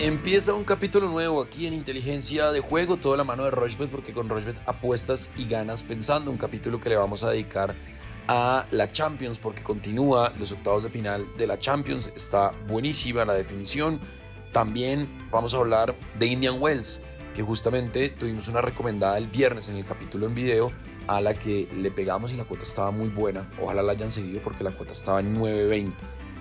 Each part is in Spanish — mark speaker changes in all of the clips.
Speaker 1: Empieza un capítulo nuevo aquí en Inteligencia de Juego, toda la mano de Rochbet, porque con Rochbet apuestas y ganas pensando. Un capítulo que le vamos a dedicar a la Champions, porque continúa los octavos de final de la Champions. Está buenísima la definición. También vamos a hablar de Indian Wells, que justamente tuvimos una recomendada el viernes en el capítulo en video, a la que le pegamos y la cuota estaba muy buena. Ojalá la hayan seguido porque la cuota estaba en 9.20.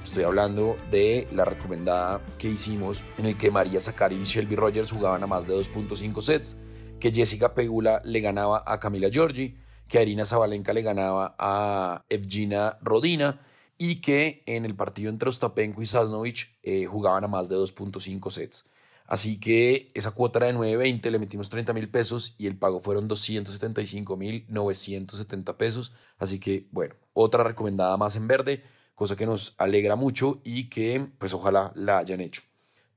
Speaker 1: Estoy hablando de la recomendada que hicimos en el que María Zacari y Shelby Rogers jugaban a más de 2.5 sets, que Jessica Pegula le ganaba a Camila Giorgi, que Irina Zabalenka le ganaba a Evgina Rodina y que en el partido entre Ostapenko y Sasnovich eh, jugaban a más de 2.5 sets. Así que esa cuota era de 9.20, le metimos 30 mil pesos y el pago fueron 275 mil 970 pesos. Así que bueno, otra recomendada más en verde cosa que nos alegra mucho y que pues ojalá la hayan hecho.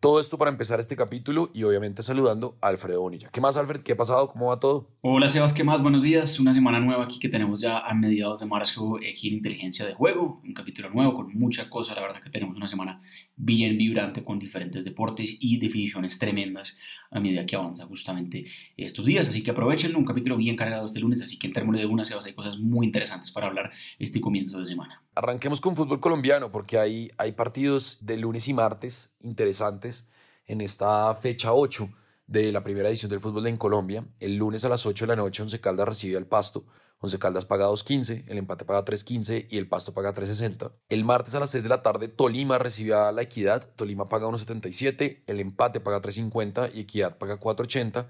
Speaker 1: Todo esto para empezar este capítulo y obviamente saludando a Alfredo Bonilla. ¿Qué más, Alfred? ¿Qué ha pasado? ¿Cómo va todo?
Speaker 2: Hola, Sebas, ¿qué más? Buenos días. Una semana nueva aquí que tenemos ya a mediados de marzo aquí en Inteligencia de Juego. Un capítulo nuevo con mucha cosa. La verdad que tenemos una semana bien vibrante con diferentes deportes y definiciones tremendas a medida que avanza justamente estos días. Así que aprovechen un capítulo bien cargado este lunes. Así que en términos de una, Sebas, hay cosas muy interesantes para hablar este comienzo de semana.
Speaker 1: Arranquemos con fútbol colombiano porque hay, hay partidos de lunes y martes interesantes en esta fecha 8 de la primera edición del fútbol en Colombia. El lunes a las 8 de la noche Once Caldas recibe al Pasto. Once Caldas paga 2.15, el empate paga 3.15 y el Pasto paga 3.60. El martes a las 6 de la tarde Tolima recibe a la Equidad. Tolima paga 1.77, el empate paga 3.50 y Equidad paga 4.80.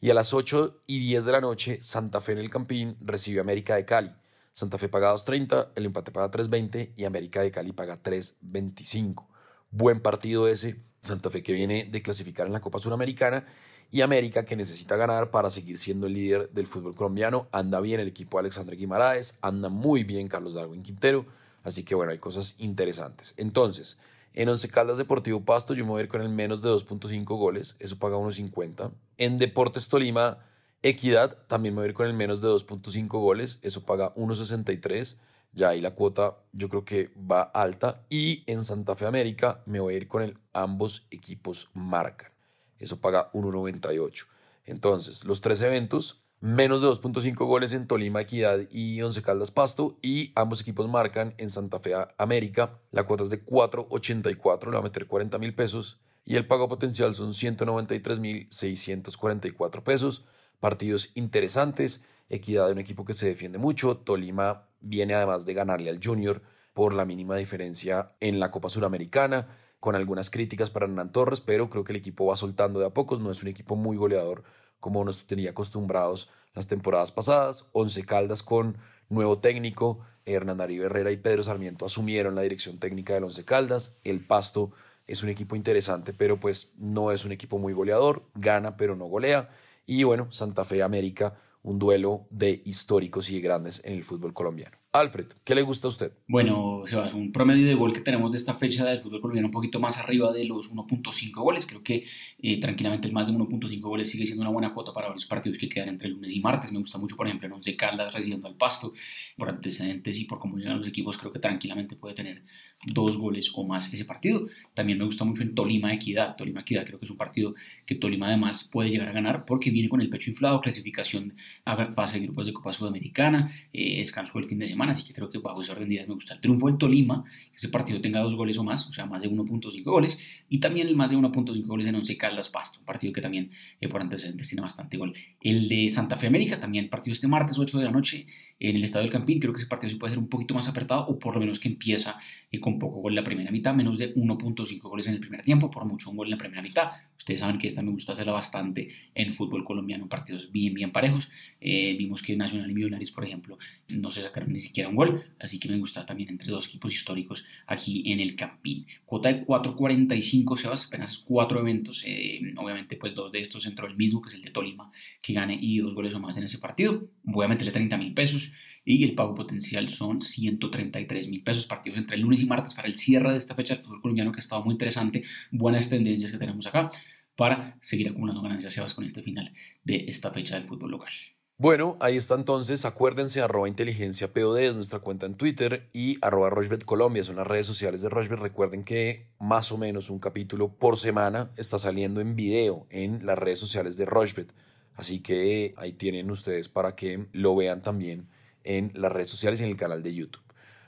Speaker 1: Y a las 8 y 10 de la noche Santa Fe en el Campín recibe a América de Cali. Santa Fe paga 2.30, el empate paga 3.20 y América de Cali paga 3.25. Buen partido ese. Santa Fe que viene de clasificar en la Copa Suramericana y América que necesita ganar para seguir siendo el líder del fútbol colombiano. Anda bien el equipo de Alexandre Guimaraes, anda muy bien Carlos Darwin Quintero, así que bueno, hay cosas interesantes. Entonces, en Once Caldas Deportivo Pasto yo me voy a ir con el menos de 2.5 goles, eso paga 1.50. En Deportes Tolima Equidad también me voy a ir con el menos de 2.5 goles, eso paga 1.63. Ya ahí la cuota yo creo que va alta. Y en Santa Fe América me voy a ir con el ambos equipos marcan. Eso paga 1.98. Entonces, los tres eventos, menos de 2.5 goles en Tolima Equidad y Once Caldas Pasto. Y ambos equipos marcan en Santa Fe América. La cuota es de 4.84, le va a meter 40 mil pesos. Y el pago potencial son 193 mil 644 pesos partidos interesantes. Equidad de un equipo que se defiende mucho. Tolima viene además de ganarle al Junior por la mínima diferencia en la Copa Suramericana, con algunas críticas para Hernán Torres, pero creo que el equipo va soltando de a pocos. No es un equipo muy goleador como nos tenía acostumbrados las temporadas pasadas. Once Caldas con nuevo técnico. Hernán Darío Herrera y Pedro Sarmiento asumieron la dirección técnica del Once Caldas. El Pasto es un equipo interesante, pero pues no es un equipo muy goleador. Gana, pero no golea. Y bueno, Santa Fe América, un duelo de históricos y de grandes en el fútbol colombiano. Alfred, ¿qué le gusta a usted?
Speaker 2: Bueno, Sebas, un promedio de gol que tenemos de esta fecha del fútbol colombiano un poquito más arriba de los 1.5 goles. Creo que eh, tranquilamente el más de 1.5 goles sigue siendo una buena cuota para los partidos que quedan entre lunes y martes. Me gusta mucho, por ejemplo, en Once Caldas recibiendo al Pasto. Por antecedentes y por cómo llegan los equipos, creo que tranquilamente puede tener dos goles o más ese partido. También me gusta mucho en Tolima Equidad. Tolima Equidad creo que es un partido que Tolima además puede llegar a ganar porque viene con el pecho inflado, clasificación a fase de grupos de Copa Sudamericana, eh, descanso el fin de semana, así que creo que bajo de días me gusta el triunfo del Tolima, que ese partido tenga dos goles o más, o sea, más de 1.5 goles, y también el más de 1.5 goles en Once Caldas Pasto, un partido que también eh, por antecedentes tiene bastante gol. El de Santa Fe América, también partido este martes 8 de la noche en el Estadio del Campín, creo que ese partido sí puede ser un poquito más apretado, o por lo menos que empieza eh, con poco gol en la primera mitad, menos de 1.5 goles en el primer tiempo, por mucho un gol en la primera mitad. Ustedes saben que esta me gusta hacerla bastante en fútbol colombiano, partidos bien, bien parejos. Eh, vimos que Nacional y Millonarios, por ejemplo, no se sacaron ni siquiera un gol, así que me gusta también entre dos equipos históricos aquí en el Campín. Cuota de 4.45 Sebas, apenas cuatro eventos, eh, obviamente pues dos de estos entró el mismo, que es el de Tolima, que gane y dos goles o más en ese partido. Voy a meterle 30 mil pesos y el pago potencial son 133 mil pesos, partidos entre el lunes y martes para el cierre de esta fecha del fútbol colombiano que ha estado muy interesante, buenas tendencias que tenemos acá para seguir acumulando ganancias Sebas con este final de esta fecha del fútbol local.
Speaker 1: Bueno, ahí está entonces. Acuérdense, arroba inteligencia POD es nuestra cuenta en Twitter y arroba Colombia son las redes sociales de Rochbet. Recuerden que más o menos un capítulo por semana está saliendo en video en las redes sociales de Rochbet. Así que ahí tienen ustedes para que lo vean también en las redes sociales y en el canal de YouTube.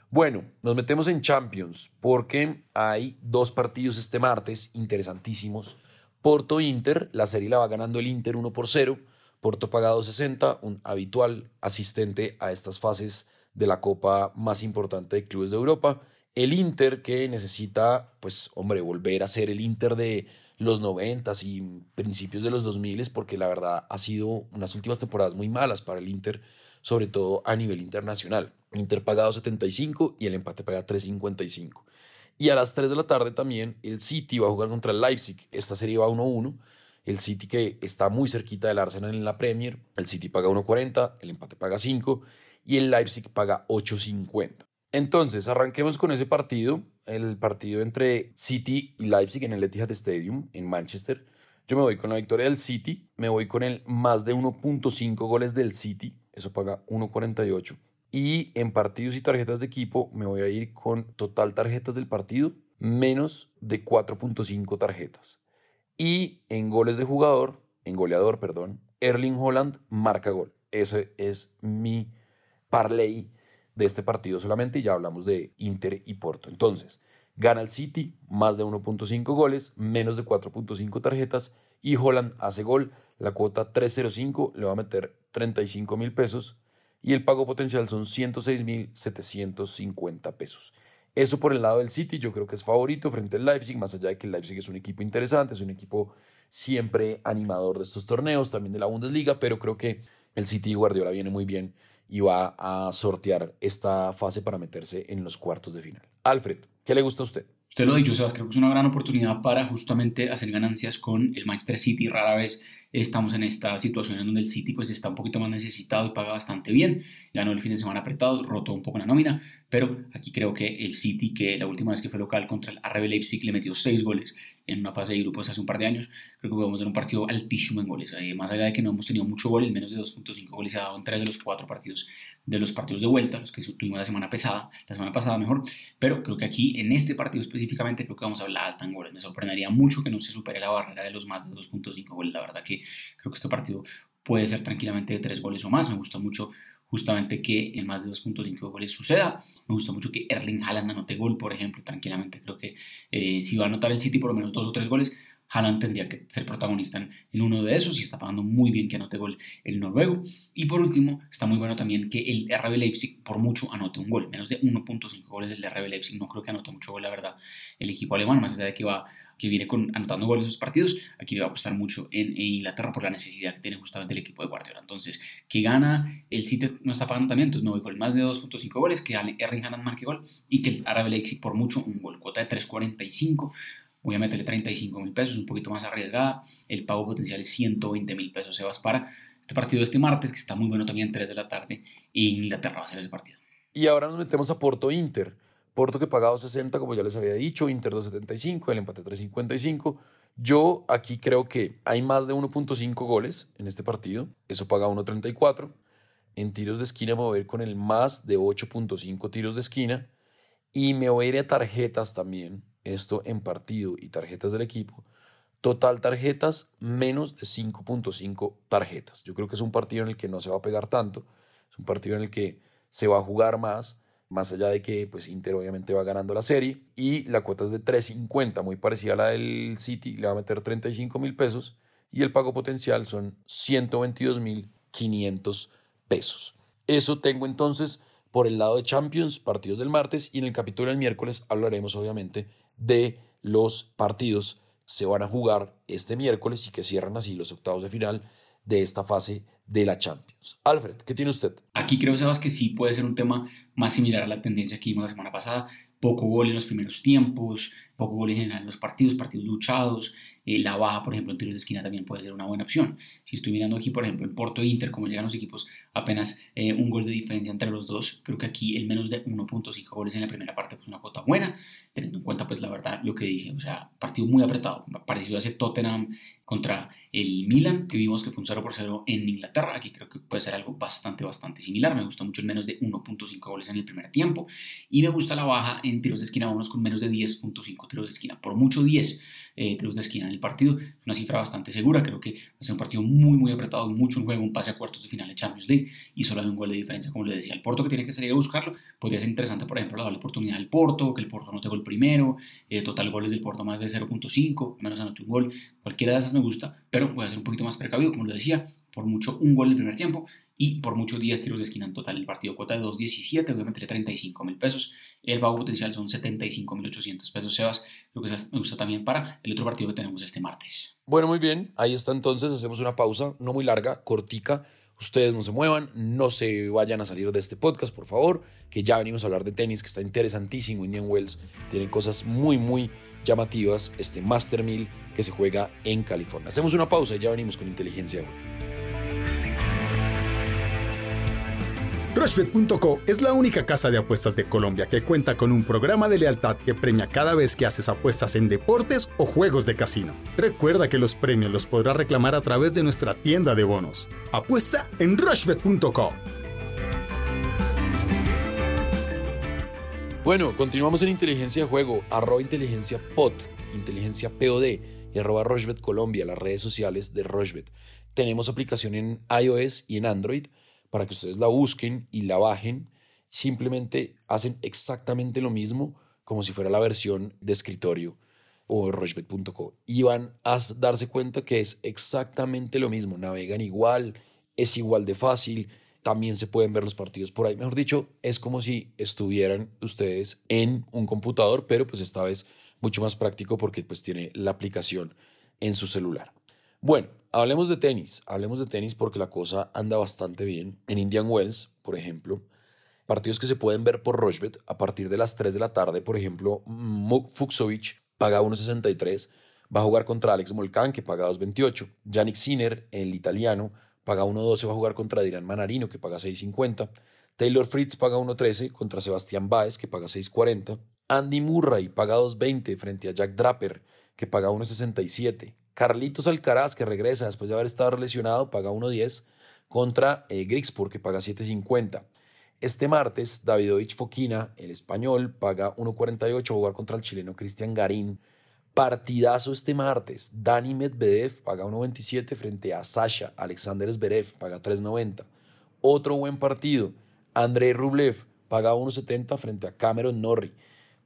Speaker 1: Bueno, nos metemos en Champions porque hay dos partidos este martes interesantísimos. Porto Inter, la serie la va ganando el Inter 1 por 0 Porto pagado 60, un habitual asistente a estas fases de la Copa más importante de clubes de Europa. El Inter que necesita, pues hombre, volver a ser el Inter de los 90 y principios de los 2000 porque la verdad ha sido unas últimas temporadas muy malas para el Inter, sobre todo a nivel internacional. Inter pagado 75 y el empate paga 3.55. Y a las 3 de la tarde también el City va a jugar contra el Leipzig. Esta serie va 1-1 el City que está muy cerquita del Arsenal en la Premier, el City paga 1.40, el empate paga 5 y el Leipzig paga 8.50. Entonces, arranquemos con ese partido, el partido entre City y Leipzig en el Etihad Stadium en Manchester. Yo me voy con la victoria del City, me voy con el más de 1.5 goles del City, eso paga 1.48. Y en partidos y tarjetas de equipo me voy a ir con total tarjetas del partido menos de 4.5 tarjetas. Y en goles de jugador, en goleador, perdón, Erling Holland marca gol. Ese es mi parlay de este partido solamente ya hablamos de Inter y Porto. Entonces, gana el City, más de 1.5 goles, menos de 4.5 tarjetas y Holland hace gol. La cuota 305 le va a meter 35 mil pesos y el pago potencial son 106 mil 750 pesos. Eso por el lado del City, yo creo que es favorito frente al Leipzig, más allá de que el Leipzig es un equipo interesante, es un equipo siempre animador de estos torneos, también de la Bundesliga, pero creo que el City Guardiola viene muy bien y va a sortear esta fase para meterse en los cuartos de final. Alfred, ¿qué le gusta a usted?
Speaker 2: Usted lo dicho, Sebas, creo que es una gran oportunidad para justamente hacer ganancias con el Manchester City. Rara vez estamos en esta situación en donde el City pues está un poquito más necesitado y paga bastante bien. Ganó el fin de semana apretado, roto un poco la nómina, pero aquí creo que el City, que la última vez que fue local contra el RB Leipzig le metió seis goles en una fase de grupos hace un par de años, creo que podemos tener un partido altísimo en goles. Eh, más allá de que no hemos tenido mucho gol, menos de 2.5 goles se ha dado en tres de los cuatro partidos de los partidos de vuelta, los que tuvimos la semana pasada, la semana pasada mejor, pero creo que aquí en este partido específicamente creo que vamos a hablar alta en goles. Me sorprendería mucho que no se supere la barrera de los más de 2.5 goles. La verdad que creo que este partido puede ser tranquilamente de tres goles o más. Me gusta mucho justamente que en más de 2.5 goles suceda. Me gusta mucho que Erling Haaland anote gol, por ejemplo, tranquilamente. Creo que eh, si va a anotar el City por lo menos dos o tres goles, Haaland tendría que ser protagonista en, uno de esos y está pagando muy bien que anote gol el noruego. Y por último, está muy bueno también que el RB Leipzig por mucho anote un gol, menos de 1.5 goles del RB Leipzig. No creo que anote mucho gol, la verdad, el equipo alemán, más allá de que va que viene con, anotando goles en esos partidos, aquí le va a apostar mucho en, Inglaterra por la necesidad que tiene justamente el equipo de Guardiola. Entonces, que gana el City no está pagando también, entonces no voy con más de 2.5 goles, que Erling Haaland marque gol y que el RB Leipzig por mucho un gol, cuota de 3.45 voy a meterle 35 mil pesos, un poquito más arriesgada. El pago potencial es 120 mil pesos. Se vas para este partido de este martes, que está muy bueno también, 3 de la tarde. En Inglaterra va a ser ese partido.
Speaker 1: Y ahora nos metemos a Porto Inter. Porto que pagado 60, como ya les había dicho, Inter 2.75, el empate 3.55. Yo aquí creo que hay más de 1.5 goles en este partido. Eso paga 1.34. En tiros de esquina me voy a ir con el más de 8.5 tiros de esquina. Y me voy a ir a tarjetas también esto en partido y tarjetas del equipo, total tarjetas menos de 5.5 tarjetas. Yo creo que es un partido en el que no se va a pegar tanto, es un partido en el que se va a jugar más, más allá de que pues Inter obviamente va ganando la serie y la cuota es de 3.50, muy parecida a la del City, le va a meter 35 mil pesos y el pago potencial son 122 mil 500 pesos. Eso tengo entonces por el lado de Champions, partidos del martes y en el capítulo del miércoles hablaremos obviamente de los partidos se van a jugar este miércoles y que cierran así los octavos de final de esta fase de la Champions. Alfred, ¿qué tiene usted?
Speaker 2: Aquí creo, Sebas, que sí puede ser un tema más similar a la tendencia que vimos la semana pasada. Poco gol en los primeros tiempos, poco gol en general en los partidos, partidos luchados, eh, la baja, por ejemplo, en tiros de esquina también puede ser una buena opción. Si estoy mirando aquí, por ejemplo, en Porto e Inter, como llegan los equipos, apenas eh, un gol de diferencia entre los dos, creo que aquí el menos de 1.5 goles en la primera parte, pues una cuota buena, teniendo en cuenta, pues la verdad, lo que dije, o sea, partido muy apretado, parecido a ese Tottenham contra el Milan, que vimos que fue un 0 por 0 en Inglaterra, aquí creo que puede ser algo bastante, bastante similar. Me gusta mucho el menos de 1.5 goles en el primer tiempo y me gusta la baja en tiros de esquina, vámonos con menos de 10.5 tiros de esquina, por mucho 10 eh, tiros de esquina en partido. Una cifra bastante segura, creo que va a ser un partido muy, muy apretado, mucho en juego, un pase a cuartos de final de Champions League y solo hay un gol de diferencia, como le decía. El Porto que tiene que salir a buscarlo, podría ser interesante, por ejemplo, darle oportunidad al Porto, que el Porto no tenga el primero, eh, total goles del Porto más de 0.5, menos anote un gol, cualquiera de esas me gusta, pero voy a ser un poquito más precavido, como lo decía, por mucho un gol el primer tiempo y por mucho 10 tiros de esquina en total. El partido cuota de 2.17, voy a meter 35 mil pesos. El pago potencial son 75 mil 800 pesos, Sebas. Creo que me gusta también para el otro partido que tenemos este martes.
Speaker 1: Bueno, muy bien. Ahí está entonces. Hacemos una pausa, no muy larga, cortica. Ustedes no se muevan, no se vayan a salir de este podcast, por favor, que ya venimos a hablar de tenis, que está interesantísimo. Indian Wells tiene cosas muy, muy llamativas. Este Master 1000 que se juega en California. Hacemos una pausa y ya venimos con inteligencia.
Speaker 3: Rushbet.co es la única casa de apuestas de Colombia que cuenta con un programa de lealtad que premia cada vez que haces apuestas en deportes o juegos de casino. Recuerda que los premios los podrás reclamar a través de nuestra tienda de bonos. Apuesta en Rushbet.co.
Speaker 1: Bueno, continuamos en inteligencia de juego, arroba inteligencia pod, inteligencia POD y arroba Rochbet Colombia, las redes sociales de Rochbet. Tenemos aplicación en iOS y en Android para que ustedes la busquen y la bajen. Simplemente hacen exactamente lo mismo como si fuera la versión de escritorio o rochebet.co y van a darse cuenta que es exactamente lo mismo, navegan igual, es igual de fácil, también se pueden ver los partidos por ahí, mejor dicho, es como si estuvieran ustedes en un computador, pero pues esta vez mucho más práctico porque pues tiene la aplicación en su celular. Bueno, hablemos de tenis, hablemos de tenis porque la cosa anda bastante bien. En Indian Wells, por ejemplo, partidos que se pueden ver por Rochbet a partir de las 3 de la tarde, por ejemplo, Fuxovic paga 1.63, va a jugar contra Alex Molcan, que paga 2.28, Yannick Sinner, el italiano, paga 1.12, va a jugar contra Dirán Manarino, que paga 6.50, Taylor Fritz paga 1.13 contra Sebastián Baez, que paga 6.40, Andy Murray paga 2.20 frente a Jack Draper, que paga 1.67, Carlitos Alcaraz, que regresa después de haber estado lesionado, paga 1.10 contra eh, que paga 7.50. Este martes, Davidovich Fokina, el español, paga 1.48 a jugar contra el chileno Cristian Garín. Partidazo este martes. Dani Medvedev paga 1.27 frente a Sasha. Alexander Zverev paga 3.90. Otro buen partido. Andrei Rublev paga 1.70 frente a Cameron Norrie.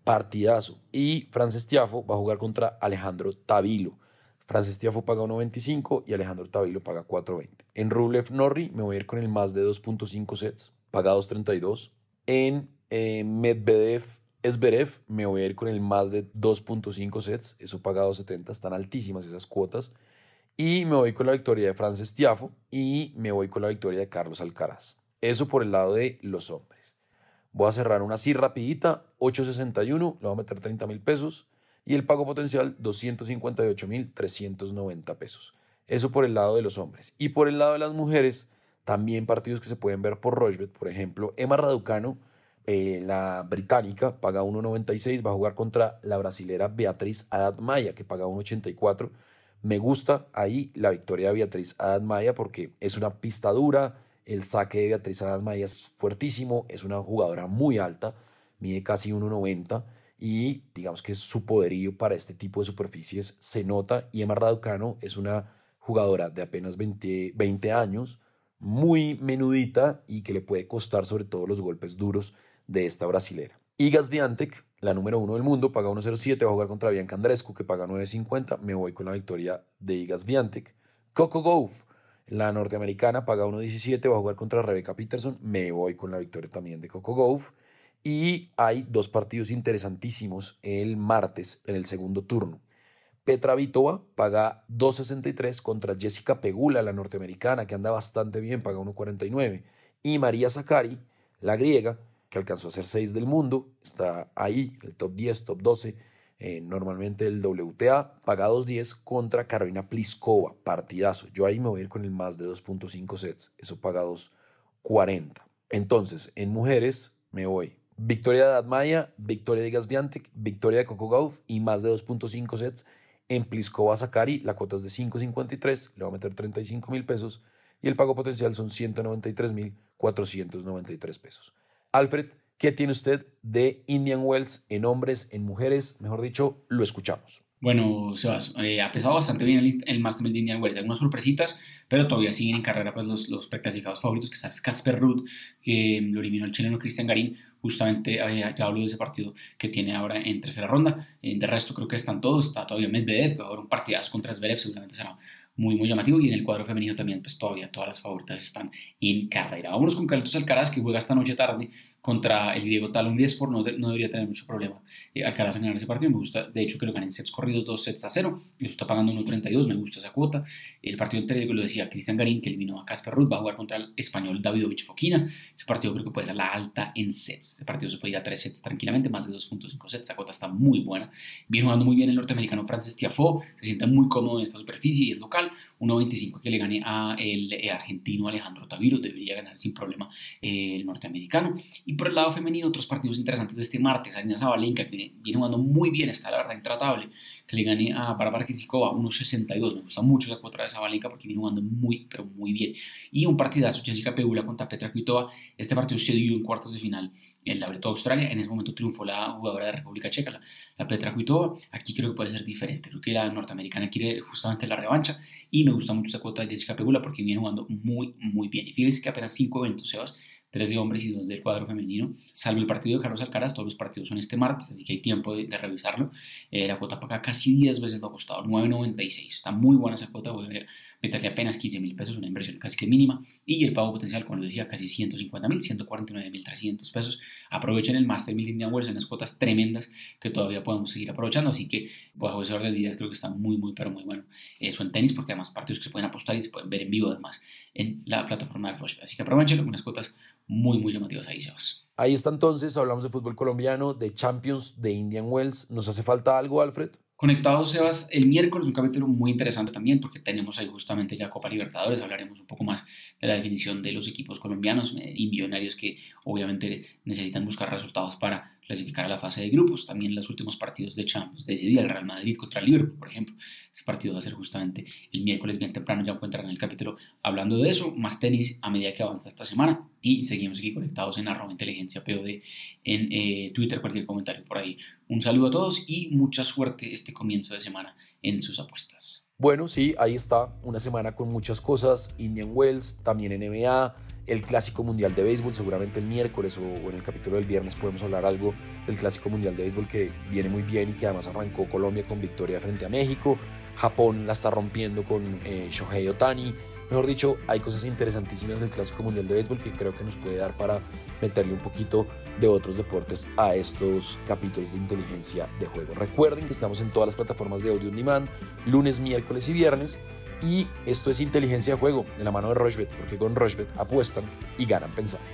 Speaker 1: Partidazo. Y Frances Tiafo va a jugar contra Alejandro Tavilo. Francis Tiafo paga 1.25 y Alejandro Tavilo paga 4.20. En Rublev Norri me voy a ir con el más de 2.5 sets, paga 2.32. En eh, Medvedev Esberev me voy a ir con el más de 2.5 sets, eso paga 2.70, están altísimas esas cuotas. Y me voy con la victoria de Francis Tiafo y me voy con la victoria de Carlos Alcaraz. Eso por el lado de los hombres. Voy a cerrar una así rapidita, 8.61, le voy a meter 30 mil pesos y el pago potencial 258.390 pesos. Eso por el lado de los hombres. Y por el lado de las mujeres, también partidos que se pueden ver por Rochbet. Por ejemplo, Emma Raducano, eh, la británica, paga 1.96, va a jugar contra la brasilera Beatriz Adad Maya, que paga 1.84. Me gusta ahí la victoria de Beatriz Adad Maya porque es una pista dura, el saque de Beatriz Adad Maya es fuertísimo, es una jugadora muy alta, mide casi 1.90 y digamos que su poderío para este tipo de superficies se nota y Emma Raducano es una jugadora de apenas 20, 20 años, muy menudita y que le puede costar sobre todo los golpes duros de esta brasilera. Igas Viantec, la número uno del mundo, paga 1.07, va a jugar contra Bianca Andrescu, que paga 9.50. Me voy con la victoria de Igas Viantec. Coco Gauff, la norteamericana, paga 1.17, va a jugar contra Rebecca Peterson. Me voy con la victoria también de Coco Gauff. Y hay dos partidos interesantísimos el martes en el segundo turno. Petra Vitova paga 2.63 contra Jessica Pegula, la norteamericana, que anda bastante bien, paga 1.49. Y María Zakari, la griega, que alcanzó a ser 6 del mundo, está ahí, el top 10, top 12, eh, normalmente el WTA, paga 2.10 contra Carolina Pliskova, partidazo. Yo ahí me voy a ir con el más de 2.5 sets, eso paga 2.40. Entonces, en mujeres me voy Victoria de Admaya, victoria de Gasviantec, victoria de Coco Gauff y más de 2.5 sets en Pliskova Sakari. La cuota es de 5.53, le va a meter 35 mil pesos. y el pago potencial son 193.493 pesos. Alfred, ¿qué tiene usted de Indian Wells en hombres, en mujeres? Mejor dicho, lo escuchamos.
Speaker 2: Bueno, Sebas, eh, ha pesado bastante bien el, el Master de Indian Wells. Algunas sorpresitas, pero todavía siguen en carrera pues, los, los favoritos, que es Casper Ruth, que lo eliminó el chileno Cristian Garín. Justamente eh, ya hablo de ese partido que tiene ahora en tercera ronda. Eh, de resto, creo que están todos. Está todavía Medvedev, que va a haber un partidazo contra Zverev, seguramente será muy, muy llamativo. Y en el cuadro femenino también, pues todavía todas las favoritas están en carrera. Vámonos con Carlitos Alcaraz, que juega esta noche tarde contra el griego Talon Liespor. No, no debería tener mucho problema eh, Alcaraz en ganar ese partido. Me gusta, de hecho, que lo ganen sets corridos, dos sets a cero. Lo está pagando 1.32, me gusta esa cuota. El partido anterior, lo decía Cristian Garín, que eliminó a Casper Ruth, va a jugar contra el español Davidovich Fokina. Ese partido creo que puede ser la alta en sets. Ese partido se puede ir a tres sets tranquilamente, más de 2.5 sets. Esa cuota está muy buena. Viene jugando muy bien el norteamericano Francis Tiafoe, se siente muy cómodo en esta superficie y es local. 1.25 que le gane a el eh, argentino Alejandro Taviro, debería ganar sin problema eh, el norteamericano. Y por el lado femenino, otros partidos interesantes de este martes. Arina Zabalenka, que viene, jugando muy bien, está la verdad intratable, que le gane a Bárbara Kisikova 1.62. Me gusta mucho esa cuota de Zabalenka porque viene jugando muy, pero muy bien. Y un partidazo, Jessica Pegula contra Petra Kvitova. Este partido se dio en cuartos de final en la Breto Australia. En ese momento triunfó la jugadora de República Checa, la, la Petra Kvitova. Aquí creo que puede ser diferente. Creo que la norteamericana quiere justamente la revancha y me gusta mucho esa cuota de Jessica Pegula porque viene jugando muy, muy bien. Y fíjese que apenas cinco eventos, Sebas, tres de hombres y dos del cuadro femenino, salvo el partido de Carlos Alcaraz, todos los partidos son este martes, así que hay tiempo de, de revisarlo. Eh, la cuota acá casi 10 veces lo ha costado, 9.96, está muy buena esa cuota, voy a meterle apenas 15 mil pesos, una inversión casi que mínima, y el pago potencial, como lo decía, casi 150 mil, 149 mil 300 pesos. Aprovechen el Master Mil Indian Wells en las cuotas tremendas que todavía podemos seguir aprovechando, así que bajo ese orden de días creo que está muy, muy, pero muy bueno. Eso en tenis, porque además partidos que se pueden apostar y se pueden ver en vivo además en la plataforma de Roche. Así que aprovechenlo, unas cuotas muy, muy llamativas ahí, Sebas.
Speaker 1: Ahí está entonces, hablamos de fútbol colombiano, de Champions, de Indian Wells. ¿Nos hace falta algo, Alfred?
Speaker 2: Conectados, Sebas, el miércoles un capítulo muy interesante también porque tenemos ahí justamente ya Copa Libertadores, hablaremos un poco más de la definición de los equipos colombianos y millonarios que obviamente necesitan buscar resultados para clasificar a la fase de grupos. También los últimos partidos de Champions de ese día, el Real Madrid contra el Liverpool, por ejemplo. Ese partido va a ser justamente el miércoles bien temprano, ya encuentran el capítulo hablando de eso, más tenis a medida que avanza esta semana. Y seguimos aquí conectados en arroba inteligencia POD en eh, Twitter, cualquier comentario por ahí. Un saludo a todos y mucha suerte este comienzo de semana en sus apuestas.
Speaker 1: Bueno, sí, ahí está, una semana con muchas cosas, Indian Wells, también NBA, el Clásico Mundial de Béisbol, seguramente el miércoles o, en el capítulo del viernes podemos hablar algo del Clásico Mundial de Béisbol que viene muy bien y que además arrancó Colombia con victoria frente a México, Japón la está rompiendo con eh, Shohei Otani, mejor dicho, hay cosas interesantísimas del Clásico Mundial de Béisbol que creo que nos puede dar para meterle un poquito de otros deportes a estos capítulos de inteligencia de juego. Recuerden que estamos en todas las plataformas de audio on demand, lunes, miércoles y viernes y esto es inteligencia de juego de la mano de Rochebet, porque con Rochebet apuestan y ganan pensando.